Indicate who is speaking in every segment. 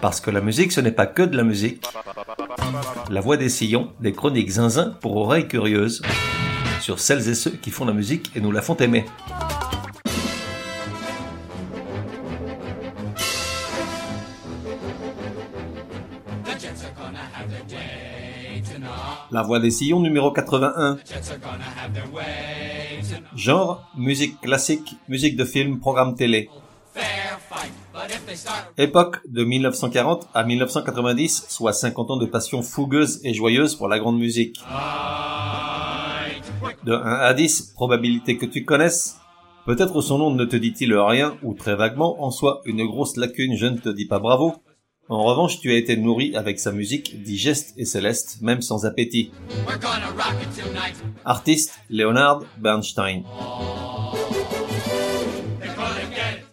Speaker 1: Parce que la musique, ce n'est pas que de la musique. La voix des sillons, des chroniques zinzin pour oreilles curieuses, sur celles et ceux qui font la musique et nous la font aimer. La voix des sillons numéro 81. Genre, musique classique, musique de film, programme télé. Époque de 1940 à 1990, soit 50 ans de passion fougueuse et joyeuse pour la grande musique. De 1 à 10, probabilité que tu connaisses. Peut-être son nom ne te dit-il rien, ou très vaguement, en soi une grosse lacune, je ne te dis pas bravo. En revanche, tu as été nourri avec sa musique digeste et céleste, même sans appétit. Artiste, Leonard Bernstein.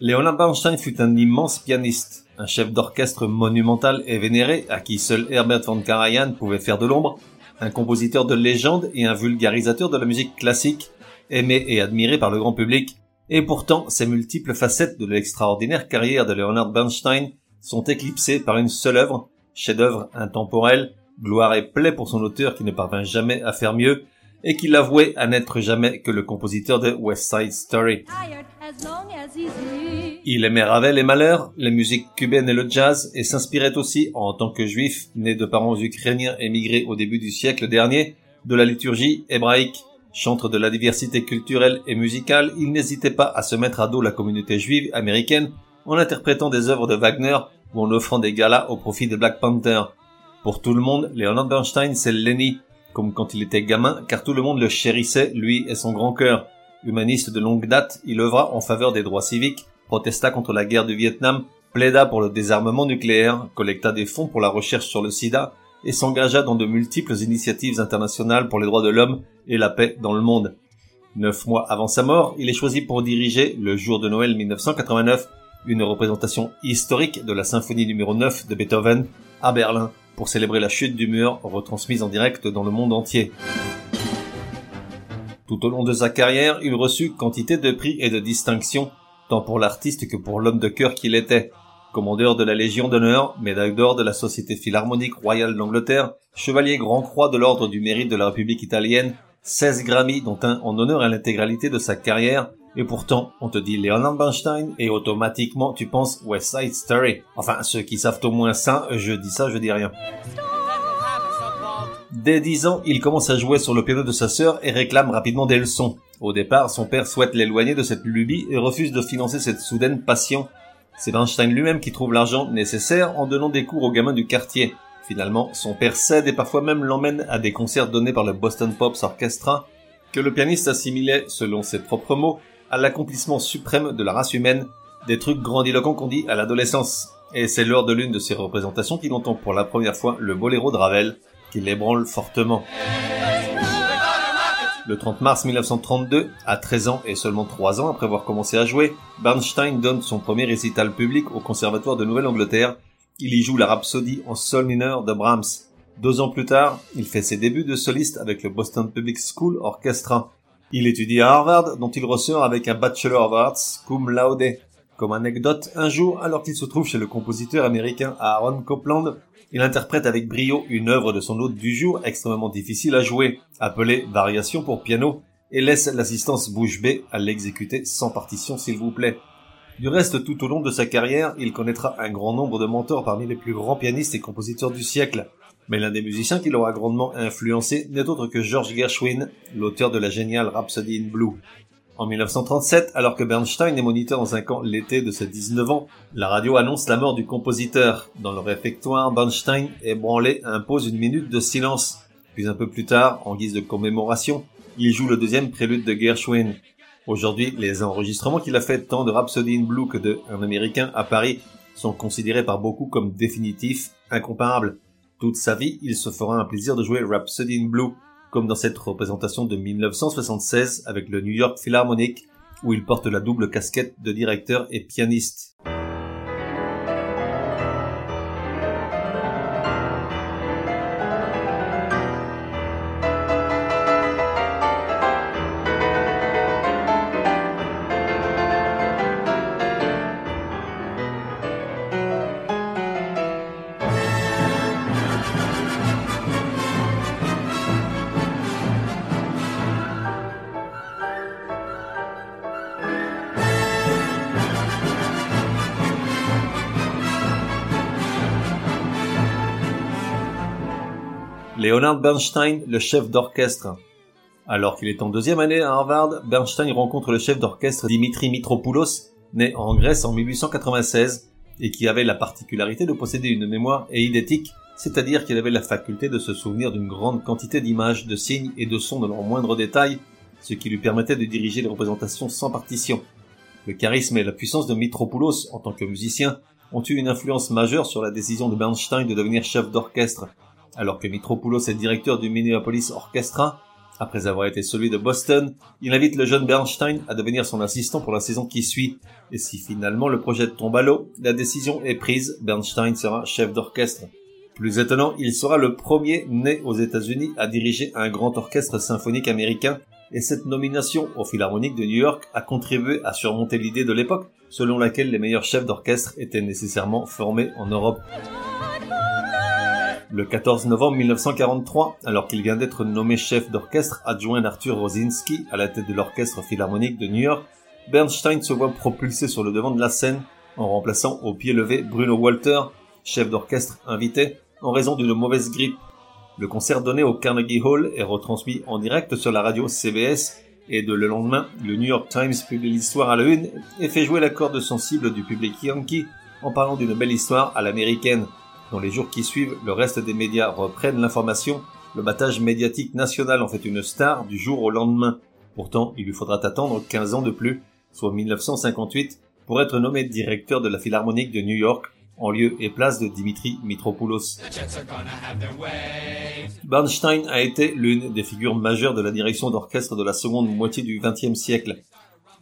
Speaker 1: Leonard Bernstein fut un immense pianiste, un chef d'orchestre monumental et vénéré à qui seul Herbert von Karajan pouvait faire de l'ombre, un compositeur de légende et un vulgarisateur de la musique classique, aimé et admiré par le grand public, et pourtant ces multiples facettes de l'extraordinaire carrière de Leonard Bernstein sont éclipsés par une seule œuvre, chef-d'œuvre intemporel, gloire et plaie pour son auteur qui ne parvint jamais à faire mieux, et qui l'avouait à n'être jamais que le compositeur de West Side Story. Il aimait Ravel et Mahler, les musiques cubaines et le jazz, et s'inspirait aussi, en tant que juif, né de parents ukrainiens émigrés au début du siècle dernier, de la liturgie hébraïque. Chantre de la diversité culturelle et musicale, il n'hésitait pas à se mettre à dos la communauté juive américaine en interprétant des œuvres de Wagner ou en offrant des galas au profit de Black Panther. Pour tout le monde, Leonard Bernstein, c'est Lenny, comme quand il était gamin, car tout le monde le chérissait, lui et son grand cœur. Humaniste de longue date, il œuvra en faveur des droits civiques, protesta contre la guerre du Vietnam, plaida pour le désarmement nucléaire, collecta des fonds pour la recherche sur le sida, et s'engagea dans de multiples initiatives internationales pour les droits de l'homme et la paix dans le monde. Neuf mois avant sa mort, il est choisi pour diriger, le jour de Noël 1989, une représentation historique de la symphonie numéro 9 de Beethoven à Berlin pour célébrer la chute du mur retransmise en direct dans le monde entier. Tout au long de sa carrière, il reçut quantité de prix et de distinctions, tant pour l'artiste que pour l'homme de cœur qu'il était. Commandeur de la Légion d'honneur, médaille d'or de la Société Philharmonique Royale d'Angleterre, chevalier grand croix de l'Ordre du Mérite de la République italienne, 16 Grammy dont un en honneur à l'intégralité de sa carrière, et pourtant, on te dit Leonard Bernstein et automatiquement tu penses West Side Story. Enfin, ceux qui savent au moins ça, je dis ça, je dis rien. Dès 10 ans, il commence à jouer sur le piano de sa sœur et réclame rapidement des leçons. Au départ, son père souhaite l'éloigner de cette lubie et refuse de financer cette soudaine passion. C'est Bernstein lui-même qui trouve l'argent nécessaire en donnant des cours aux gamins du quartier. Finalement, son père cède et parfois même l'emmène à des concerts donnés par le Boston Pops Orchestra, que le pianiste assimilait, selon ses propres mots, à l'accomplissement suprême de la race humaine, des trucs grandiloquents qu'on dit à l'adolescence. Et c'est lors de l'une de ces représentations qu'il entend pour la première fois le boléro de Ravel, qui l'ébranle fortement. Le 30 mars 1932, à 13 ans et seulement 3 ans après avoir commencé à jouer, Bernstein donne son premier récital public au Conservatoire de Nouvelle-Angleterre. Il y joue la rhapsodie en sol mineur de Brahms. Deux ans plus tard, il fait ses débuts de soliste avec le Boston Public School Orchestra. Il étudie à Harvard, dont il ressort avec un Bachelor of Arts cum laude. Comme anecdote, un jour, alors qu'il se trouve chez le compositeur américain Aaron Copland, il interprète avec brio une œuvre de son hôte du jour extrêmement difficile à jouer, appelée Variation pour piano, et laisse l'assistance bouche bée à l'exécuter sans partition s'il vous plaît. Du reste, tout au long de sa carrière, il connaîtra un grand nombre de mentors parmi les plus grands pianistes et compositeurs du siècle. Mais l'un des musiciens qui l'aura grandement influencé n'est autre que George Gershwin, l'auteur de la géniale Rhapsody in Blue. En 1937, alors que Bernstein est moniteur dans un camp l'été de ses 19 ans, la radio annonce la mort du compositeur. Dans le réfectoire, Bernstein, ébranlé, impose une minute de silence. Puis un peu plus tard, en guise de commémoration, il joue le deuxième prélude de Gershwin. Aujourd'hui, les enregistrements qu'il a fait tant de Rhapsody in Blue que de Un Américain à Paris sont considérés par beaucoup comme définitifs, incomparables. Toute sa vie, il se fera un plaisir de jouer Rhapsody in Blue, comme dans cette représentation de 1976 avec le New York Philharmonic, où il porte la double casquette de directeur et pianiste. Leonard Bernstein, le chef d'orchestre. Alors qu'il est en deuxième année à Harvard, Bernstein rencontre le chef d'orchestre Dimitri Mitropoulos, né en Grèce en 1896, et qui avait la particularité de posséder une mémoire éidétique, c'est-à-dire qu'il avait la faculté de se souvenir d'une grande quantité d'images, de signes et de sons de leurs moindres détails, ce qui lui permettait de diriger les représentations sans partition. Le charisme et la puissance de Mitropoulos en tant que musicien ont eu une influence majeure sur la décision de Bernstein de devenir chef d'orchestre. Alors que Mitropoulos est directeur du Minneapolis Orchestra, après avoir été celui de Boston, il invite le jeune Bernstein à devenir son assistant pour la saison qui suit. Et si finalement le projet tombe à l'eau, la décision est prise, Bernstein sera chef d'orchestre. Plus étonnant, il sera le premier né aux États-Unis à diriger un grand orchestre symphonique américain et cette nomination au Philharmonique de New York a contribué à surmonter l'idée de l'époque selon laquelle les meilleurs chefs d'orchestre étaient nécessairement formés en Europe. Le 14 novembre 1943, alors qu'il vient d'être nommé chef d'orchestre adjoint d'Arthur Rosinski à la tête de l'Orchestre Philharmonique de New York, Bernstein se voit propulsé sur le devant de la scène en remplaçant au pied levé Bruno Walter, chef d'orchestre invité, en raison d'une mauvaise grippe. Le concert donné au Carnegie Hall est retransmis en direct sur la radio CBS et de le lendemain, le New York Times publie l'histoire à la une et fait jouer la corde sensible du public yankee en parlant d'une belle histoire à l'américaine. Dans les jours qui suivent, le reste des médias reprennent l'information. Le battage médiatique national en fait une star du jour au lendemain. Pourtant, il lui faudra attendre 15 ans de plus, soit 1958, pour être nommé directeur de la Philharmonique de New York, en lieu et place de Dimitri Mitropoulos. Bernstein a été l'une des figures majeures de la direction d'orchestre de la seconde moitié du XXe siècle.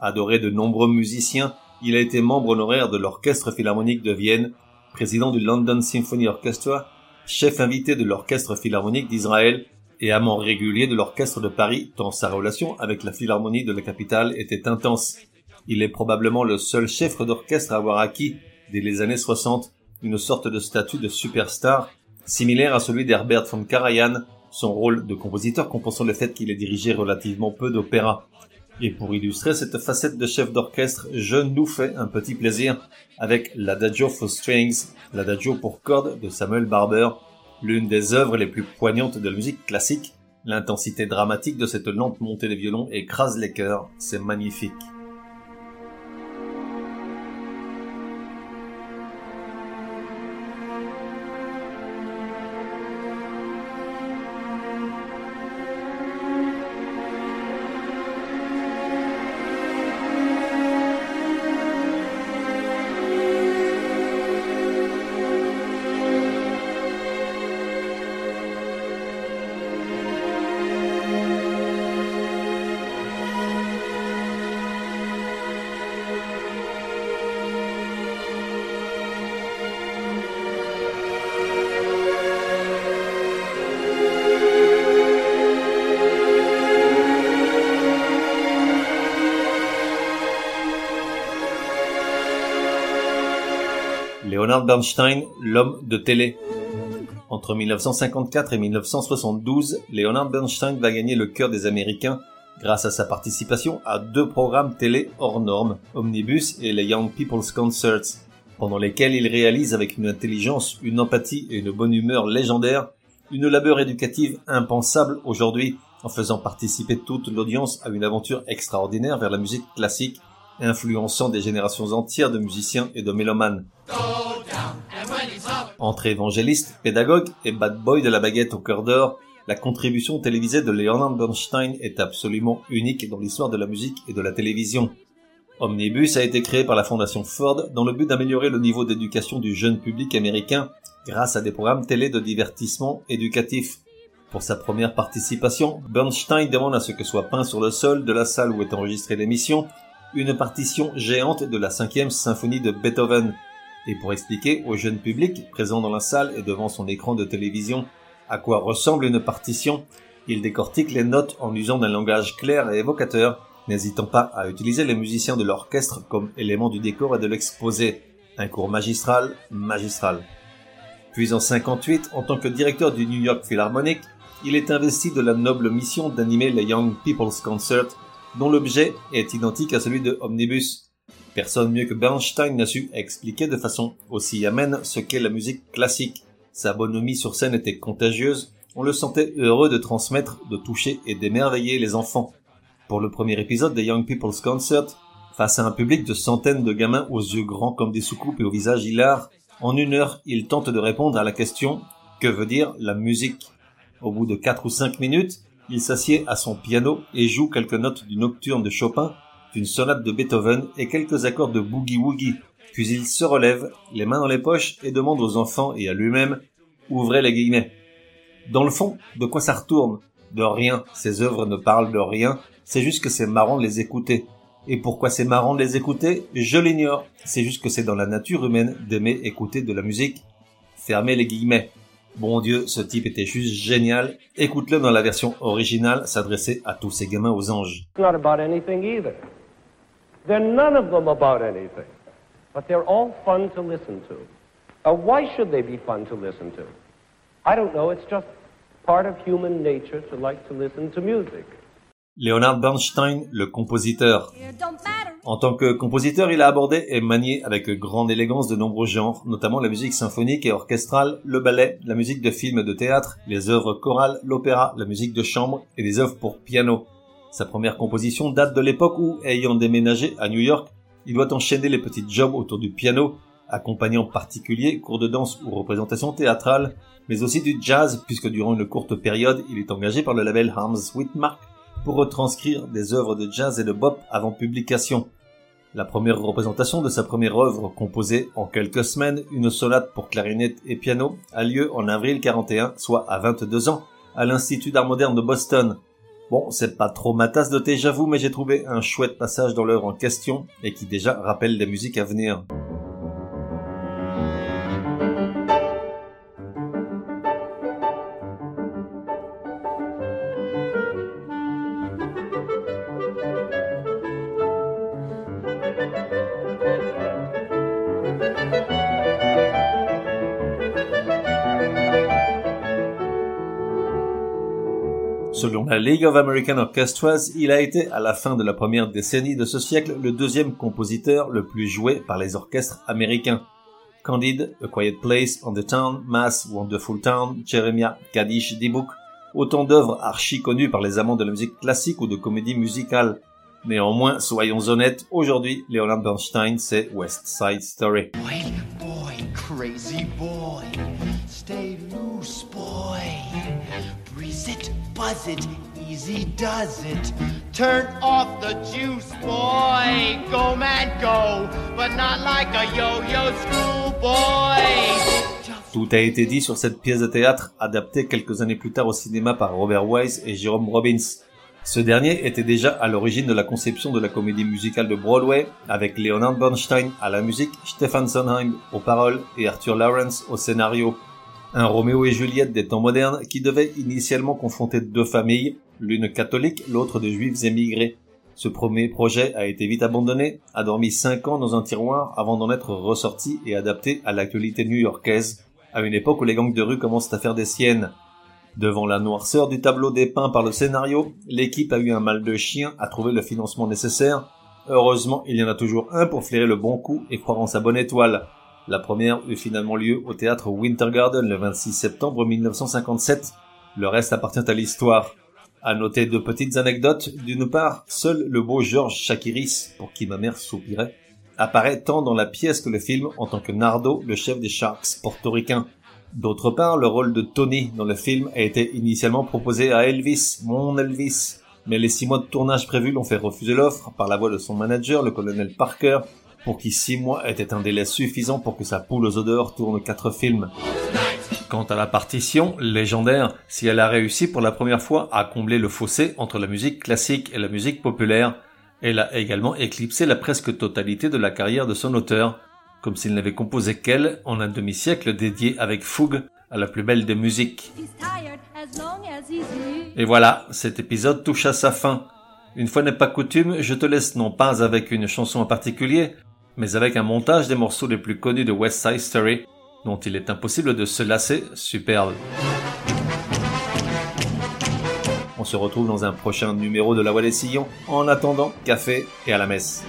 Speaker 1: Adoré de nombreux musiciens, il a été membre honoraire de l'Orchestre Philharmonique de Vienne président du London Symphony Orchestra, chef invité de l'Orchestre Philharmonique d'Israël et amant régulier de l'Orchestre de Paris, tant sa relation avec la Philharmonie de la capitale était intense. Il est probablement le seul chef d'orchestre à avoir acquis, dès les années 60, une sorte de statut de superstar, similaire à celui d'Herbert von Karajan, son rôle de compositeur compensant le fait qu'il ait dirigé relativement peu d'opéras. Et pour illustrer cette facette de chef d'orchestre, je nous fais un petit plaisir avec l'Adagio for Strings, l'Adagio pour cordes de Samuel Barber, l'une des œuvres les plus poignantes de la musique classique. L'intensité dramatique de cette lente montée des violons écrase les cœurs, c'est magnifique. Bernstein, l'homme de télé. Entre 1954 et 1972, Leonard Bernstein va gagner le cœur des Américains grâce à sa participation à deux programmes télé hors normes, Omnibus et les Young People's Concerts, pendant lesquels il réalise avec une intelligence, une empathie et une bonne humeur légendaires une labeur éducative impensable aujourd'hui en faisant participer toute l'audience à une aventure extraordinaire vers la musique classique influençant des générations entières de musiciens et de mélomanes. Entre évangéliste, pédagogue et bad boy de la baguette au cœur d'or, la contribution télévisée de Leonard Bernstein est absolument unique dans l'histoire de la musique et de la télévision. Omnibus a été créé par la fondation Ford dans le but d'améliorer le niveau d'éducation du jeune public américain grâce à des programmes télé de divertissement éducatif. Pour sa première participation, Bernstein demande à ce que soit peint sur le sol de la salle où est enregistrée l'émission une partition géante de la cinquième symphonie de Beethoven. Et pour expliquer au jeune public présent dans la salle et devant son écran de télévision à quoi ressemble une partition, il décortique les notes en usant d'un langage clair et évocateur, n'hésitant pas à utiliser les musiciens de l'orchestre comme élément du décor et de l'exposé. Un cours magistral, magistral. Puis en 58, en tant que directeur du New York Philharmonic, il est investi de la noble mission d'animer les Young People's Concert dont l'objet est identique à celui de Omnibus. Personne mieux que Bernstein n'a su expliquer de façon aussi amène ce qu'est la musique classique. Sa bonhomie sur scène était contagieuse on le sentait heureux de transmettre, de toucher et d'émerveiller les enfants. Pour le premier épisode des Young People's Concert, face à un public de centaines de gamins aux yeux grands comme des soucoupes et au visage hilar, en une heure, il tente de répondre à la question que veut dire la musique? Au bout de quatre ou cinq minutes, il s'assied à son piano et joue quelques notes du nocturne de Chopin, d'une sonate de Beethoven et quelques accords de boogie woogie. Puis il se relève, les mains dans les poches, et demande aux enfants et à lui-même, ouvrez les guillemets. Dans le fond, de quoi ça retourne? De rien. Ses œuvres ne parlent de rien. C'est juste que c'est marrant de les écouter. Et pourquoi c'est marrant de les écouter? Je l'ignore. C'est juste que c'est dans la nature humaine d'aimer écouter de la musique. Fermez les guillemets. Bon Dieu, ce type était juste génial. Écoute-le dans la version originale s'adresser à tous ces gamins aux anges.
Speaker 2: They're none of them about anything. But they're all fun to listen to. Uh, why should they be fun to listen to? I don't know. It's just part of human nature to like to listen to music.
Speaker 1: Leonard Bernstein, le compositeur. En tant que compositeur, il a abordé et manié avec grande élégance de nombreux genres, notamment la musique symphonique et orchestrale, le ballet, la musique de film et de théâtre, les œuvres chorales, l'opéra, la musique de chambre et les œuvres pour piano. Sa première composition date de l'époque où, ayant déménagé à New York, il doit enchaîner les petits jobs autour du piano, accompagnant particulier cours de danse ou représentations théâtrales, mais aussi du jazz, puisque durant une courte période, il est engagé par le label Harms Whitmark pour retranscrire des œuvres de jazz et de bop avant publication. La première représentation de sa première œuvre, composée en quelques semaines, une sonate pour clarinette et piano, a lieu en avril 41, soit à 22 ans, à l'Institut d'art moderne de Boston. Bon, c'est pas trop ma tasse de thé, j'avoue, mais j'ai trouvé un chouette passage dans l'œuvre en question et qui déjà rappelle des musiques à venir. Selon la League of American Orchestras, il a été, à la fin de la première décennie de ce siècle, le deuxième compositeur le plus joué par les orchestres américains. Candide, A Quiet Place, On the Town, Mass, Wonderful Town, Jeremiah, Kaddish, D-Book, autant d'œuvres archi connues par les amants de la musique classique ou de comédie musicale. Néanmoins, soyons honnêtes, aujourd'hui, Leonard Bernstein, c'est West Side Story.
Speaker 3: Buzz it, easy does it. Turn off the juice, boy. Go go, but not like a yo-yo.
Speaker 1: Tout a été dit sur cette pièce de théâtre, adaptée quelques années plus tard au cinéma par Robert Wise et Jerome Robbins. Ce dernier était déjà à l'origine de la conception de la comédie musicale de Broadway, avec Leonard Bernstein à la musique, Stefan Sondheim aux paroles et Arthur Lawrence au scénario. Un Roméo et Juliette des temps modernes qui devait initialement confronter deux familles, l'une catholique, l'autre de juifs émigrés. Ce premier projet a été vite abandonné, a dormi cinq ans dans un tiroir avant d'en être ressorti et adapté à l'actualité new-yorkaise, à une époque où les gangs de rue commencent à faire des siennes. Devant la noirceur du tableau dépeint par le scénario, l'équipe a eu un mal de chien à trouver le financement nécessaire. Heureusement, il y en a toujours un pour flairer le bon coup et croire en sa bonne étoile. La première eut finalement lieu au théâtre Winter Garden le 26 septembre 1957. Le reste appartient à l'histoire. À noter deux petites anecdotes. D'une part, seul le beau Georges Chakiris, pour qui ma mère soupirait, apparaît tant dans la pièce que le film en tant que Nardo, le chef des Sharks portoricains. D'autre part, le rôle de Tony dans le film a été initialement proposé à Elvis, mon Elvis. Mais les six mois de tournage prévus l'ont fait refuser l'offre par la voix de son manager, le colonel Parker, pour qui six mois était un délai suffisant pour que sa poule aux odeurs tourne quatre films. Quant à la partition, légendaire, si elle a réussi pour la première fois à combler le fossé entre la musique classique et la musique populaire, elle a également éclipsé la presque totalité de la carrière de son auteur, comme s'il n'avait composé qu'elle en un demi-siècle dédié avec fougue à la plus belle des musiques. Et voilà, cet épisode touche à sa fin. Une fois n'est pas coutume, je te laisse non pas avec une chanson en particulier, mais avec un montage des morceaux les plus connus de West Side Story, dont il est impossible de se lasser, superbe. On se retrouve dans un prochain numéro de La Voix des Sillons. En attendant, café et à la messe.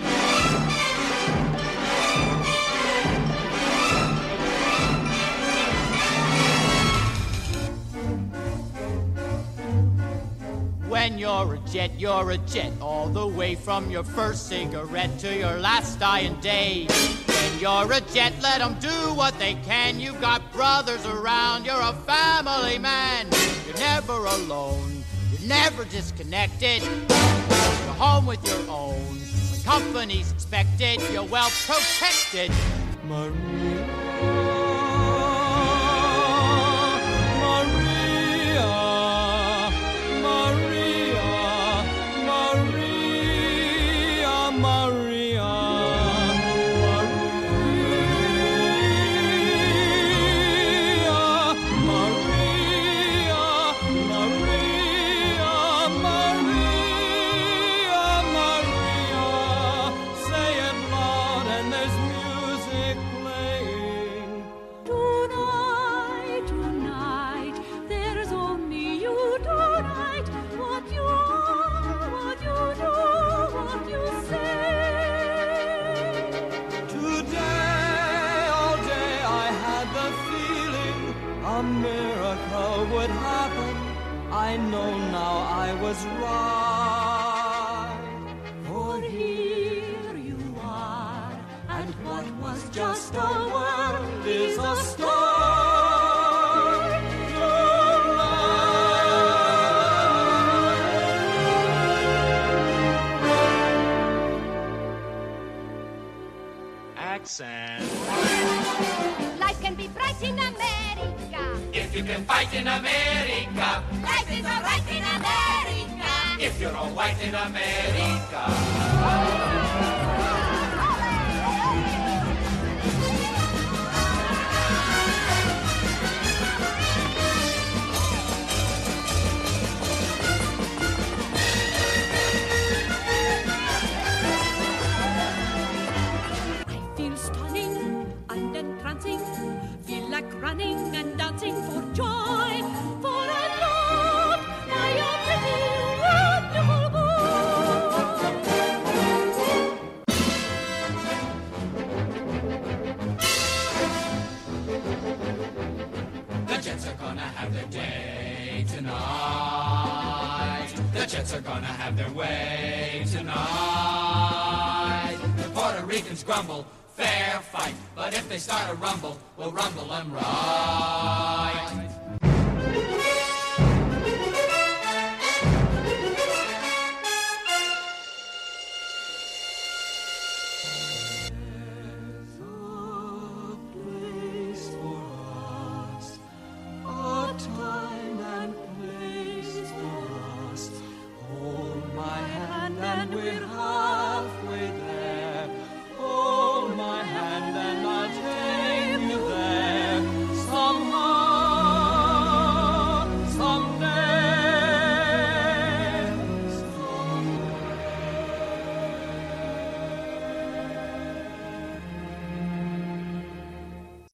Speaker 3: Jet, you're a jet, all the way from your first cigarette to your last dying day. When you're a jet, let them do what they can. You've got brothers around, you're a family man. You're never alone, you're never disconnected. You're home with your own. When company's expected, you're well protected. Maria.
Speaker 4: Can
Speaker 5: fight in America.
Speaker 4: Life is alright in America.
Speaker 5: If you're all white in America. Oh. Fair fight. But if they start a rumble, we'll rumble them right.